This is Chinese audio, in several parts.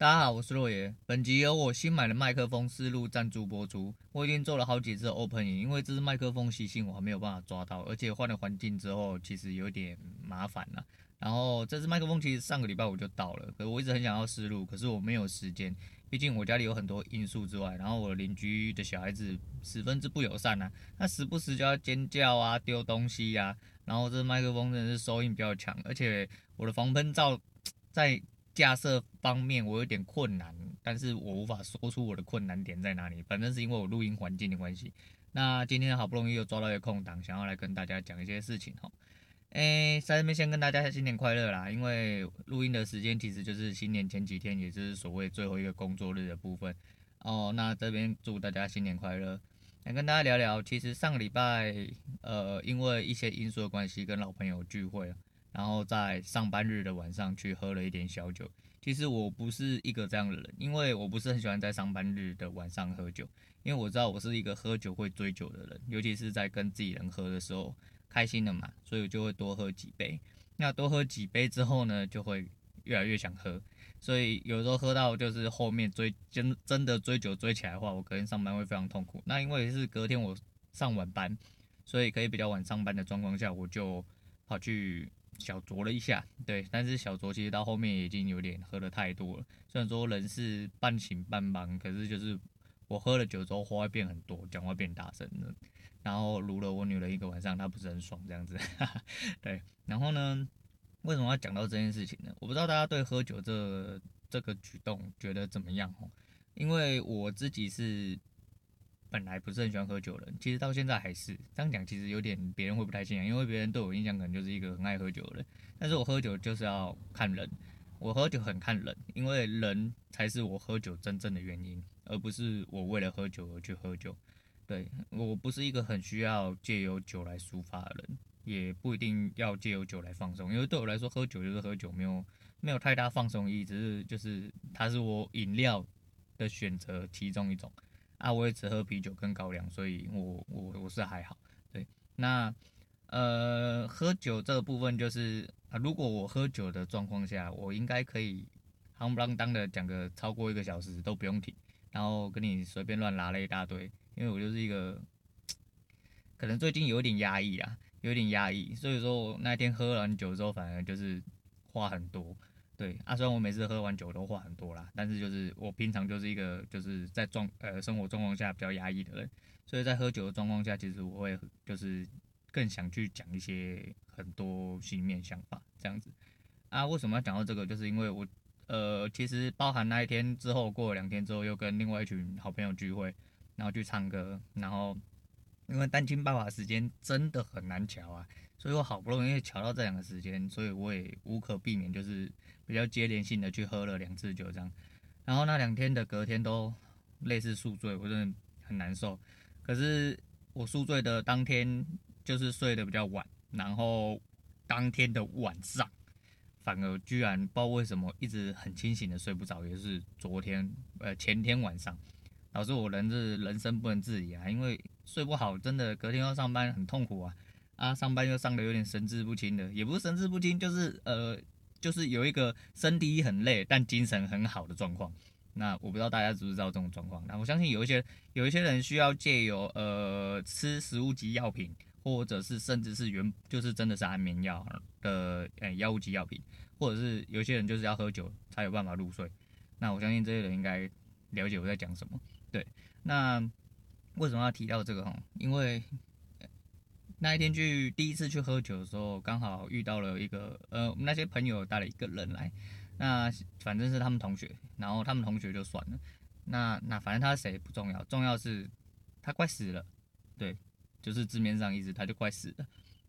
大家好，我是洛爷。本集由我新买的麦克风试录赞助播出。我已经做了好几次 open 影因为这支麦克风习性我还没有办法抓到，而且换了环境之后，其实有点麻烦了。然后这支麦克风其实上个礼拜我就到了，可是我一直很想要思路，可是我没有时间。毕竟我家里有很多因素之外，然后我邻居的小孩子十分之不友善啊，他时不时就要尖叫啊、丢东西呀、然后这麦克风真的是收音比较强，而且我的防喷罩在架设方面我有点困难，但是我无法说出我的困难点在哪里。反正是因为我录音环境的关系。那今天好不容易又抓到一个空档，想要来跟大家讲一些事情哈。诶，在这边先跟大家新年快乐啦！因为录音的时间其实就是新年前几天，也就是所谓最后一个工作日的部分哦。那这边祝大家新年快乐！来跟大家聊聊，其实上个礼拜，呃，因为一些因素的关系，跟老朋友聚会，然后在上班日的晚上去喝了一点小酒。其实我不是一个这样的人，因为我不是很喜欢在上班日的晚上喝酒，因为我知道我是一个喝酒会追酒的人，尤其是在跟自己人喝的时候。开心的嘛，所以我就会多喝几杯。那多喝几杯之后呢，就会越来越想喝。所以有时候喝到就是后面追真真的追酒追起来的话，我隔天上班会非常痛苦。那因为是隔天我上晚班，所以可以比较晚上班的状况下，我就跑去小酌了一下。对，但是小酌其实到后面已经有点喝的太多了。虽然说人是半醒半茫，可是就是我喝了酒之后话会变很多，讲话变大声了。然后撸了我女人一个晚上，她不是很爽这样子，对。然后呢，为什么要讲到这件事情呢？我不知道大家对喝酒这这个举动觉得怎么样哦？因为我自己是本来不是很喜欢喝酒的人，其实到现在还是这样讲，其实有点别人会不太信任，因为别人对我印象可能就是一个很爱喝酒的人。但是我喝酒就是要看人，我喝酒很看人，因为人才是我喝酒真正的原因，而不是我为了喝酒而去喝酒。对，我不是一个很需要借由酒来抒发的人，也不一定要借由酒来放松，因为对我来说，喝酒就是喝酒，没有没有太大放松意义，只是就是它是我饮料的选择其中一种啊，我也只喝啤酒跟高粱，所以我我我是还好。对，那呃喝酒这个部分就是啊，如果我喝酒的状况下，我应该可以夯不啷当的讲个超过一个小时都不用停，然后跟你随便乱拉了一大堆。因为我就是一个，可能最近有点压抑啊，有点压抑，所以说我那天喝完酒之后，反而就是话很多。对啊，虽然我每次喝完酒都话很多啦，但是就是我平常就是一个就是在状呃生活状况下比较压抑的人，所以在喝酒的状况下，其实我会就是更想去讲一些很多心里面想法这样子。啊，为什么要讲到这个？就是因为我呃，其实包含那一天之后，过了两天之后，又跟另外一群好朋友聚会。然后去唱歌，然后因为单亲爸爸时间真的很难乔啊，所以我好不容易乔到这两个时间，所以我也无可避免，就是比较接连性的去喝了两次酒这样。然后那两天的隔天都类似宿醉，我真的很难受。可是我宿醉的当天就是睡得比较晚，然后当天的晚上反而居然不知道为什么一直很清醒的睡不着，也是昨天呃前天晚上。导致我人是人生不能自理啊，因为睡不好，真的隔天要上班很痛苦啊啊！上班又上得有点神志不清的，也不是神志不清，就是呃，就是有一个身体很累但精神很好的状况。那我不知道大家知不知道这种状况？那我相信有一些有一些人需要借由呃吃食物级药品，或者是甚至是原就是真的是安眠药的呃药物级药品，或者是有些人就是要喝酒才有办法入睡。那我相信这些人应该了解我在讲什么。对，那为什么要提到这个哈？因为那一天去第一次去喝酒的时候，刚好遇到了一个呃，我们那些朋友带了一个人来，那反正是他们同学，然后他们同学就算了，那那反正他谁不重要，重要是他快死了，对，就是字面上意思，他就快死了。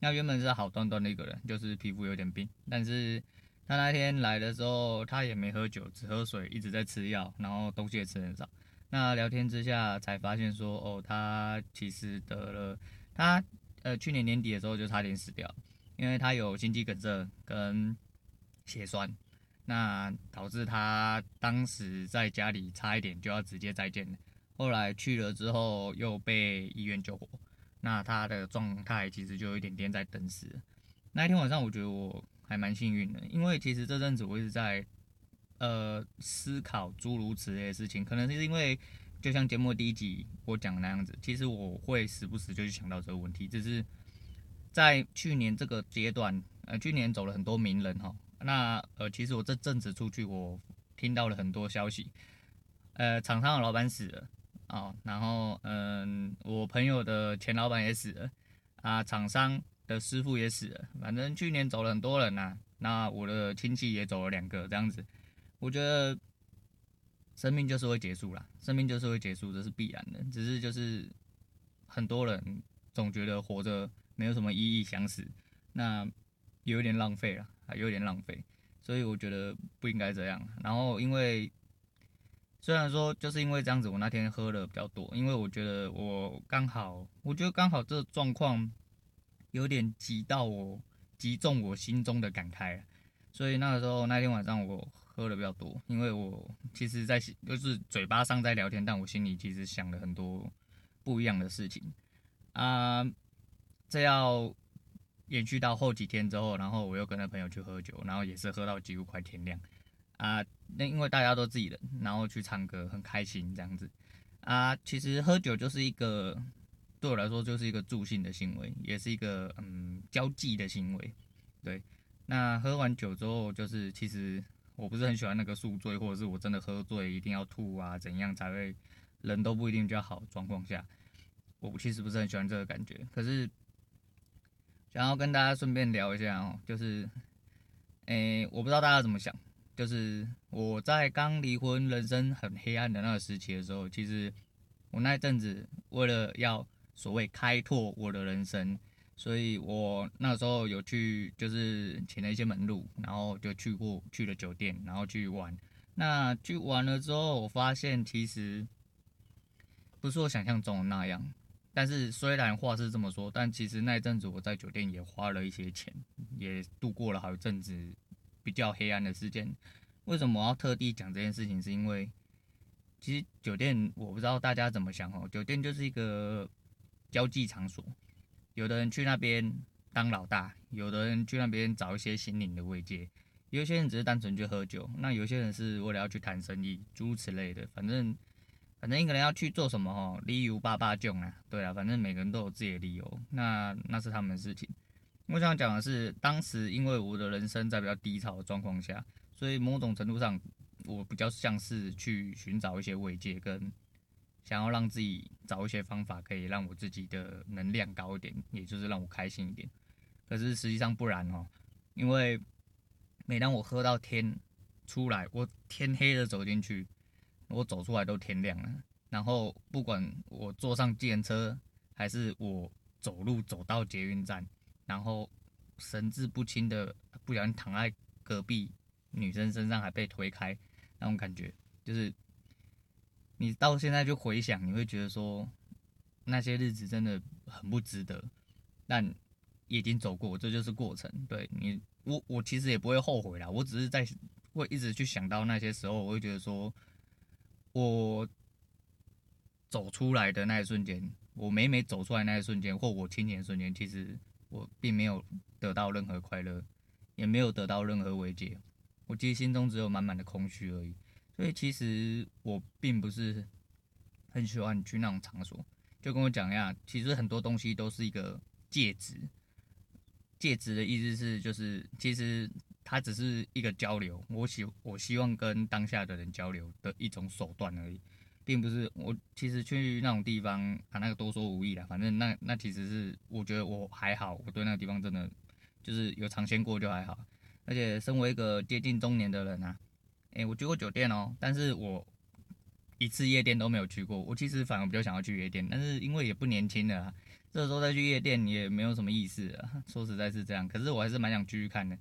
那原本是好端端的一个人，就是皮肤有点病，但是他那天来的时候，他也没喝酒，只喝水，一直在吃药，然后东西也吃很少。那聊天之下才发现说，哦，他其实得了，他呃去年年底的时候就差点死掉，因为他有心肌梗塞跟血栓，那导致他当时在家里差一点就要直接再见了。后来去了之后又被医院救活，那他的状态其实就有一点点在等死。那一天晚上我觉得我还蛮幸运的，因为其实这阵子我一直在呃思考诸如此类的事情，可能是因为就像节目第一集我讲的那样子，其实我会时不时就去想到这个问题，只是在去年这个阶段，呃，去年走了很多名人哈，那呃，其实我这阵子出去，我听到了很多消息，呃，厂商的老板死了啊、然后嗯、我朋友的前老板也死了啊，厂商的师傅也死了，反正去年走了很多人呐、那我的亲戚也走了两个，这样子，我觉得生命就是会结束啦，生命就是会结束，这是必然的。只是就是很多人总觉得活着没有什么意义，想死，那有点浪费了，还有点浪费，所以我觉得不应该这样。然后因为虽然说就是因为这样子，我那天喝的比较多，因为我觉得我刚好，我觉得刚好这个状况有点挤到我。击中我心中的感慨，所以那个时候那天晚上我喝的比较多，因为我其实在就是嘴巴上在聊天，但我心里其实想了很多不一样的事情啊。这要延续到后几天之后，然后我又跟那朋友去喝酒，然后也是喝到几乎快天亮啊。那因为大家都自己人，然后去唱歌很开心这样子啊。其实喝酒就是一个。对我来说就是一个助兴的行为，也是一个嗯交际的行为。对，那喝完酒之后，就是其实我不是很喜欢那个宿醉，或者是我真的喝醉一定要吐啊，怎样才会人都不一定比较好状况下，我其实不是很喜欢这个感觉。可是想要跟大家顺便聊一下哦，就是诶，我不知道大家怎么想，就是我在刚离婚、人生很黑暗的那个时期的时候，其实我那阵子为了要所谓开拓我的人生，所以我那时候有去，就是请了一些门路，然后就去过去了酒店，然后去玩。那去玩了之后，我发现其实不是我想象中的那样。但是虽然话是这么说，但其实那一阵子我在酒店也花了一些钱，也度过了好一阵子比较黑暗的时间。为什么我要特地讲这件事情？是因为其实酒店我不知道大家怎么想哦，酒店就是一个。交际场所，有的人去那边当老大，有的人去那边找一些心灵的慰藉，有些人只是单纯去喝酒，那有些人是为了要去谈生意，诸如此类的。反正，反正一个人要去做什么哦，理由八八种啊，对啊，反正每个人都有自己的理由，那那是他们的事情。我想讲的是，当时因为我的人生在比较低潮的状况下，所以某种程度上，我比较像是去寻找一些慰藉跟。想要让自己找一些方法，可以让我自己的能量高一点，也就是让我开心一点。可是实际上不然哦，因为每当我喝到天出来，我天黑了走进去，我走出来都天亮了。然后不管我坐上计程车，还是我走路走到捷运站，然后神志不清的不小心躺在隔壁女生身上，还被推开，那种感觉就是。你到现在就回想，你会觉得说那些日子真的很不值得，但已经走过，这就是过程。对你，我我其实也不会后悔啦，我只是在会一直去想到那些时候，我会觉得说，我走出来的那一瞬间，我每每走出来那一瞬间，或我清醒的瞬间，其实我并没有得到任何快乐，也没有得到任何慰藉，我其实心中只有满满的空虚而已。所以其实我并不是很喜欢去那种场所，就跟我讲一下，其实很多东西都是一个介质。介质的意思是，就是其实它只是一个交流，我希我希望跟当下的人交流的一种手段而已，并不是我其实去那种地方啊，那个多说无益啦，反正那那其实是我觉得我还好，我对那个地方真的就是有尝鲜过就还好，而且身为一个接近中年的人啊。诶、我去过酒店哦，但是我一次夜店都没有去过。我其实反而比较想要去夜店，但是因为也不年轻了，这时候再去夜店也没有什么意思啊。说实在是这样，可是我还是蛮想继续看的。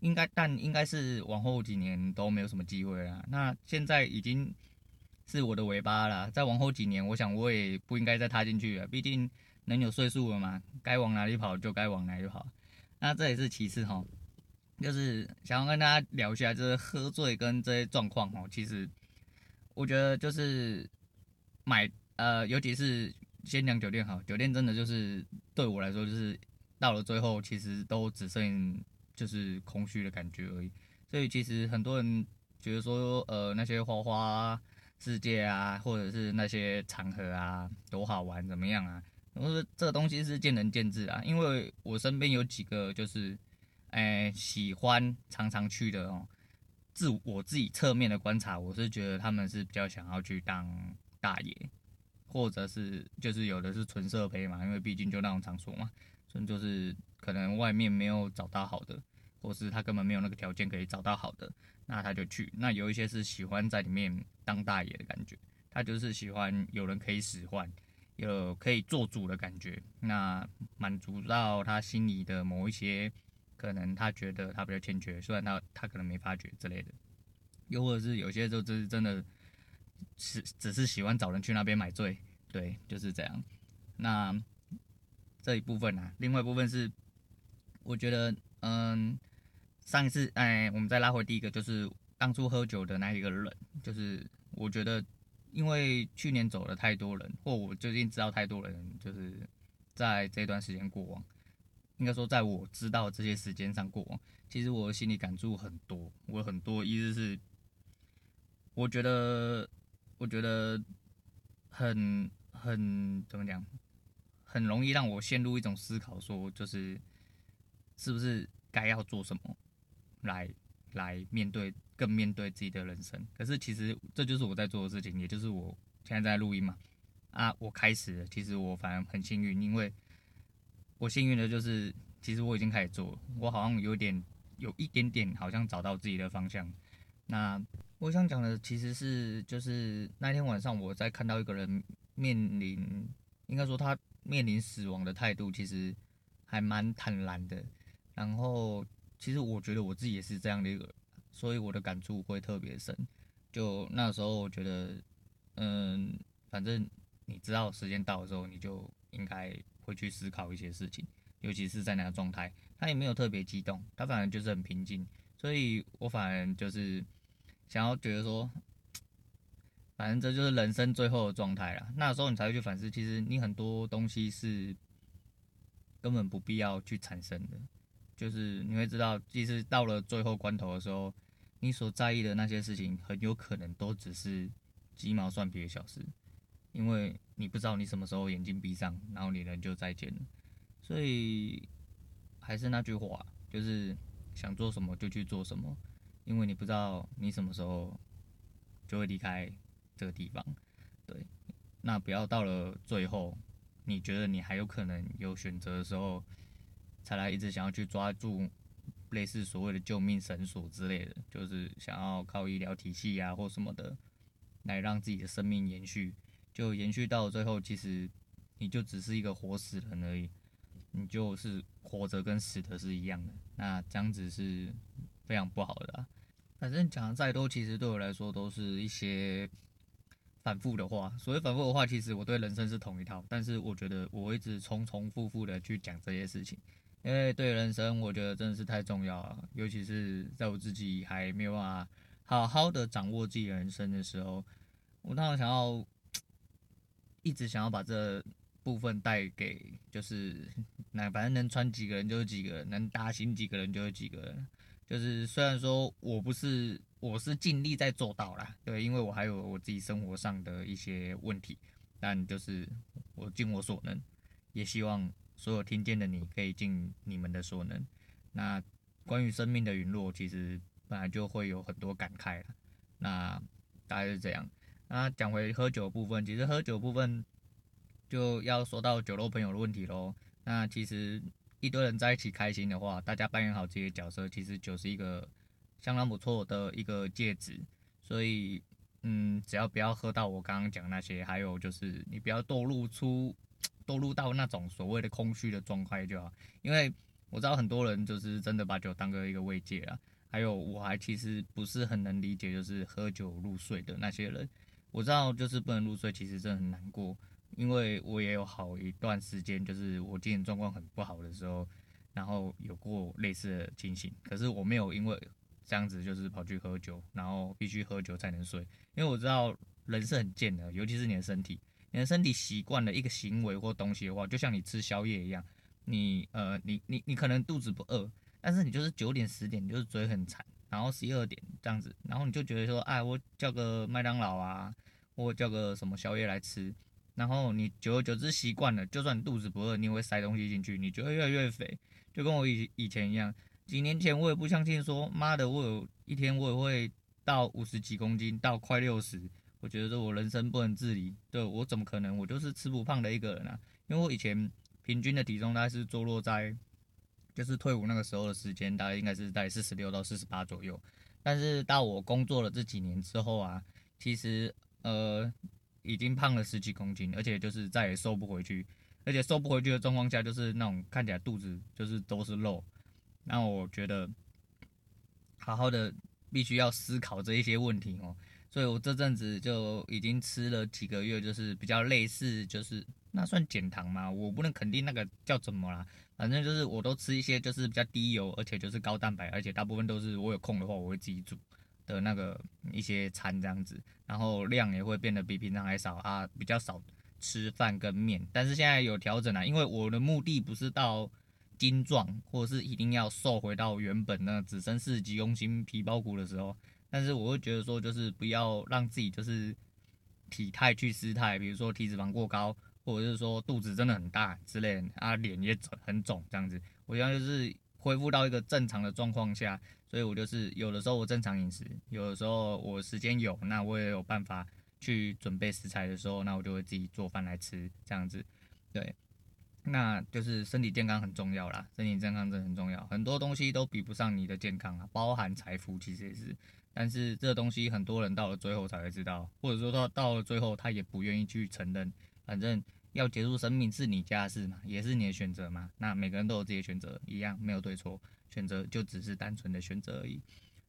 应该，但应该是往后几年都没有什么机会了。那现在已经是我的尾巴了，再往后几年，我想我也不应该再踏进去了。毕竟人有岁数了嘛，该往哪里跑就该往哪里跑。那这也是其次哈。就是想要跟大家聊一下，就是喝醉跟这些状况哦。其实我觉得就是买呃，尤其是先讲酒店好，酒店真的就是对我来说，就是到了最后，其实都只剩就是空虚的感觉而已。所以其实很多人觉得说呃那些花花世界啊，或者是那些场合啊，多好玩怎么样啊？我说这个东西是见仁见智啊，因为我身边有几个就是，哎、喜欢常常去的哦。自我自己侧面的观察，我是觉得他们是比较想要去当大爷，或者是就是有的是纯色胚嘛，因为毕竟就那种场所嘛，所以就是可能外面没有找到好的，或是他根本没有那个条件可以找到好的，那他就去。那有一些是喜欢在里面当大爷的感觉，他就是喜欢有人可以使唤，有可以做主的感觉，那满足到他心里的某一些。可能他觉得他比较欠缺，虽然他他可能没发觉之类的，又或者是有些时候就是真的是只是喜欢找人去那边买醉，对，就是这样。那这一部分呢、啊，另外一部分是我觉得，嗯，上一次哎，我们再拉回第一个，就是当初喝酒的那一个人，就是我觉得因为去年走了太多人，或我最近知道太多人，就是在这段时间过往。应该说，在我知道这些时间上过往，其实我心里感触很多。我很多意思是，我觉得，我觉得很很怎么讲，很容易让我陷入一种思考，说就是是不是该要做什么来来面对，更面对自己的人生。可是其实这就是我在做的事情，也就是我现在在录音嘛。啊，我开始，其实我反而很幸运，因为。我幸运的就是，其实我已经开始做，我好像有点，有一点点，好像找到自己的方向。那我想讲的其实是，就是那天晚上我在看到一个人面临，应该说他面临死亡的态度，其实还蛮坦然的。然后，其实我觉得我自己也是这样的一个，所以我的感触会特别深。就那时候，我觉得，嗯，反正你知道时间到的时候，你就应该。会去思考一些事情，尤其是在那个状态，他也没有特别激动，他反而就是很平静，所以我反而就是想要觉得说，反正这就是人生最后的状态了。那时候你才会去反思，其实你很多东西是根本不必要去产生的，就是你会知道，即使到了最后关头的时候，你所在意的那些事情，很有可能都只是鸡毛蒜皮的小事。因为你不知道你什么时候眼睛闭上，然后你人就再见了，所以还是那句话，就是想做什么就去做什么，因为你不知道你什么时候就会离开这个地方，对，那不要到了最后，你觉得你还有可能有选择的时候，才来一直想要去抓住类似所谓的救命绳索之类的，就是想要靠医疗体系啊或什么的来让自己的生命延续。就延续到最后，其实你就只是一个活死人而已，你就是活着跟死的是一样的，那这样子是非常不好的啊。反正讲的再多，其实对我来说都是一些反复的话。所谓反复的话，其实我对人生是同一套，但是我觉得我一直重重复复的去讲这些事情，因为对人生，我觉得真的是太重要了。尤其是在我自己还没有办法好好的掌握自己人生的时候，我当然想要。一直想要把这部分带给，就是那反正能穿几个人就是几个人，能搭行几个人就是几个人。就是虽然说我不是，我是尽力在做到啦，对，因为我还有我自己生活上的一些问题，但就是我尽我所能，也希望所有听见的你可以尽你们的所能。那关于生命的陨落，其实本来就会有很多感慨了。那大概是这样。那讲回喝酒部分，其实喝酒部分就要说到酒肉朋友的问题喽。那其实一堆人在一起开心的话，大家扮演好自己的角色，其实酒是一个相当不错的一个介质。所以，嗯，只要不要喝到我刚刚讲那些，还有就是你不要堕入出堕入到那种所谓的空虚的状态就好。因为我知道很多人就是真的把酒当个一个慰藉啊。还有我还其实不是很能理解，就是喝酒入睡的那些人。我知道，就是不能入睡，其实真的很难过，因为我也有好一段时间，就是我精神状况很不好的时候，然后有过类似的情形。可是我没有因为这样子，就是跑去喝酒，然后必须喝酒才能睡，因为我知道人是很贱的，尤其是你的身体，你的身体习惯了一个行为或东西的话，就像你吃宵夜一样，你呃，你你你可能肚子不饿，但是你就是九点十点，你就是嘴很馋，然后十一二点这样子，然后你就觉得说，哎，我叫个麦当劳啊，或叫个什么宵夜来吃，然后你久而久之习惯了，就算肚子不饿，你也会塞东西进去，你就会越来越肥，就跟我以以前一样，几年前我也不相信说，妈的，我有一天我也会到五十几公斤，到快六十，我觉得我人生不能自理，对，我怎么可能？我就是吃不胖的一个人啊，因为我以前平均的体重大概是坐落在。就是退伍那个时候的时间，大概应该是在四十六到四十八左右。但是到我工作了这几年之后啊，其实呃已经胖了十几公斤，而且就是再也瘦不回去。而且瘦不回去的状况下，就是那种看起来肚子就是都是肉。那我觉得好好的必须要思考这一些问题哦。所以我这阵子就已经吃了几个月，就是比较类似，就是那算减糖吗？我不能肯定那个叫怎么啦。反正就是我都吃一些就是比较低油，而且就是高蛋白，而且大部分都是我有空的话我会自己煮的那个一些餐这样子，然后量也会变得比平常还少啊，比较少吃饭跟面。但是现在有调整了，因为我的目的不是到精壮，或者是一定要瘦回到原本那只剩四十几公斤皮包骨的时候。但是我会觉得说，就是不要让自己就是体态去失态，比如说体脂肪过高。或者是说肚子真的很大之类的，啊脸也很肿这样子，我现在就是恢复到一个正常的状况下，所以我就是有的时候我正常饮食，有的时候我时间有，那我也有办法去准备食材的时候，那我就会自己做饭来吃这样子，对，那就是身体健康很重要啦，身体健康真的很重要，很多东西都比不上你的健康啊，包含财富其实也是，但是这东西很多人到了最后才会知道，或者说到到了最后他也不愿意去承认，反正。要结束生命是你家的事嘛，也是你的选择嘛。那每个人都有自己的选择，一样没有对错，选择就只是单纯的选择而已。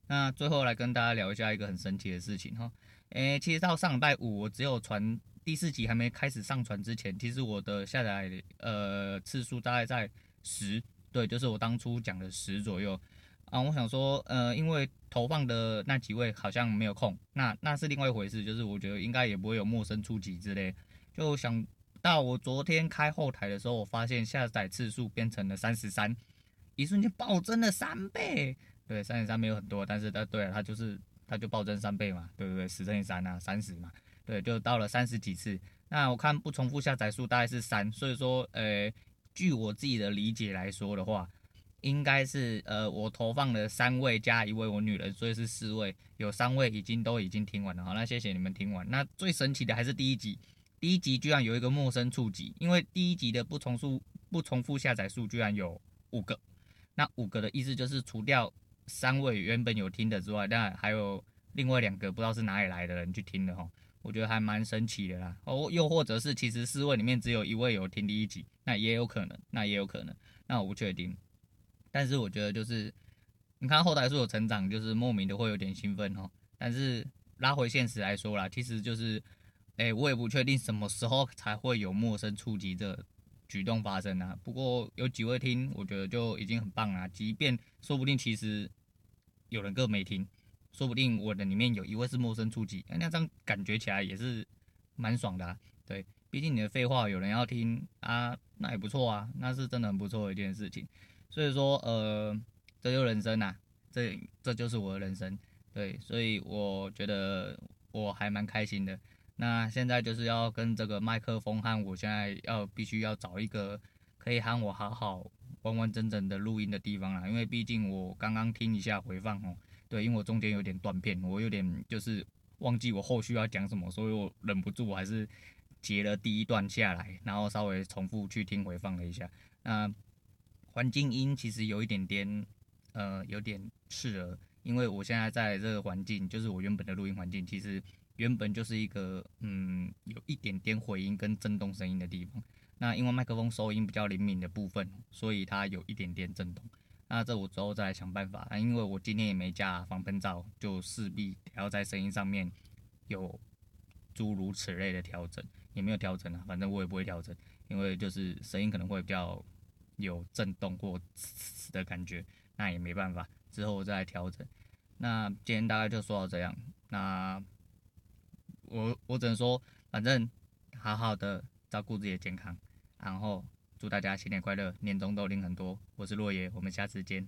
那最后来跟大家聊一下一个很神奇的事情哈。诶、其实到上礼拜五，我只有传第四集还没开始上传之前，其实我的下载呃次数大概在十，对，就是我当初讲的十左右啊。我想说，呃，因为投放的那几位好像没有空，那那是另外一回事，就是我觉得应该也不会有陌生触及之类，就想。到我昨天开后台的时候，我发现下载次数变成了三十三，一瞬间暴增了三倍。对，三十三没有很多，但是它对啊，它就是它就暴增三倍嘛，对不对？十乘以三啊，三十嘛，对，就到了三十几次。那我看不重复下载数大概是三，所以说，呃，据我自己的理解来说的话，应该是呃我投放了三位加一位我女人，所以是四位，有三位已经都已经听完了。好，那谢谢你们听完。那最神奇的还是第一集。第一集居然有一个陌生触及，因为第一集的不重复不重复下载数居然有五个，那五个的意思就是除掉三位原本有听的之外，那还有另外两个不知道是哪里来的人去听的哈，我觉得还蛮神奇的啦。哦，又或者是其实四位里面只有一位有听第一集，那也有可能，那也有可能，那我不确定。但是我觉得就是你看后台数有成长，就是莫名的会有点兴奋哈。但是拉回现实来说啦，其实就是。哎、我也不确定什么时候才会有陌生触及这举动发生啊。不过有几位听，我觉得就已经很棒了。即便说不定其实有人更没听，说不定我的里面有一位是陌生触及，那这样感觉起来也是蛮爽的啊。对，毕竟你的废话有人要听啊，那也不错啊，那是真的很不错的一件事情。所以说，呃，这就人生呐，这这就是我的人生。对，所以我觉得我还蛮开心的。那现在就是要跟这个麦克风和我现在要必须要找一个可以和我好好完完整整的录音的地方啦，因为毕竟我刚刚听一下回放哦，对，因为我中间有点断片，我有点就是忘记我后续要讲什么，所以我忍不住我还是截了第一段下来，然后稍微重复去听回放了一下。那环境音其实有一点点呃有点刺耳，因为我现在在这个环境就是我原本的录音环境，其实。原本就是一个嗯，有一点点回音跟震动声音的地方。那因为麦克风收音比较灵敏的部分，所以它有一点点震动。那这我之后再来想办法。那因为我今天也没加防喷罩，就势必要在声音上面有诸如此类的调整。也没有调整啊，反正我也不会调整，因为就是声音可能会比较有震动或嘶的感觉，那也没办法，之后再来调整。那今天大概就说到这样。那。我我只能说，反正好好的照顾自己的健康，然后祝大家新年快乐，年终都领很多。我是洛爷，我们下次见。